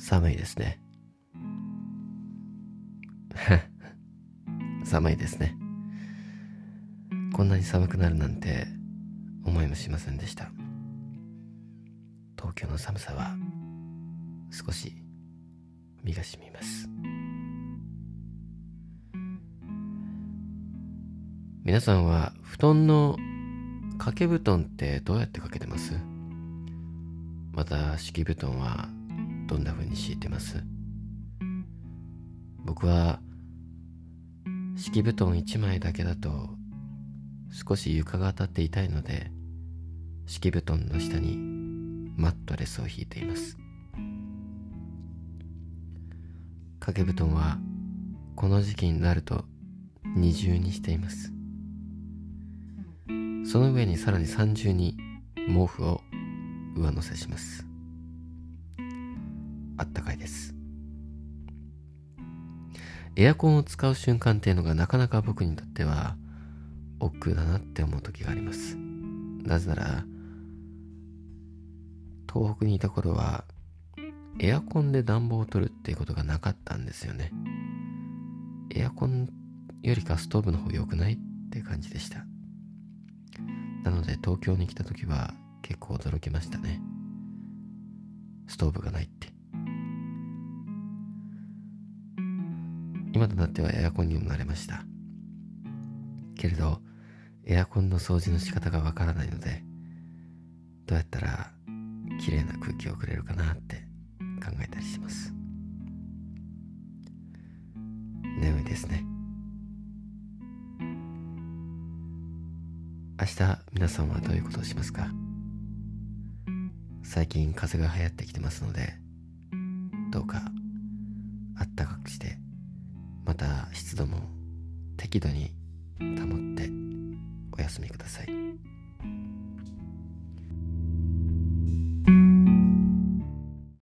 寒いですね。寒いですね。こんなに寒くなるなんて思いもしませんでした。東京の寒さは少し身がしみます。皆さんは布団の掛け布団ってどうやってかけてます？また敷布団はどんな風に敷いてます？僕は敷布団1枚だけだと少し床が当たって痛いので敷布団の下にマットレスを引いています。掛け布団はこの時期になると二重にしています。その上にさらに三重に毛布を上乗せします。です。エアコンを使う瞬間っていうのがなかなか僕にとっては億劫だなって思う時があります。なぜなら東北にいた頃はエアコンで暖房を取るっていうことがなかったんですよね。エアコンよりかストーブの方良くないって感じでした。なので東京に来た時は結構驚きましたね。ストーブがないって。今となってはエアコンにもなれました。けれどエアコンの掃除の仕方がわからないのでどうやったら綺麗な空気をくれるかなって考えたりします。眠いですね。明日皆さんはどういうことをしますか？最近風が流行ってきてますのでどうかあったかくしてまた湿度も適度に保ってお休みください。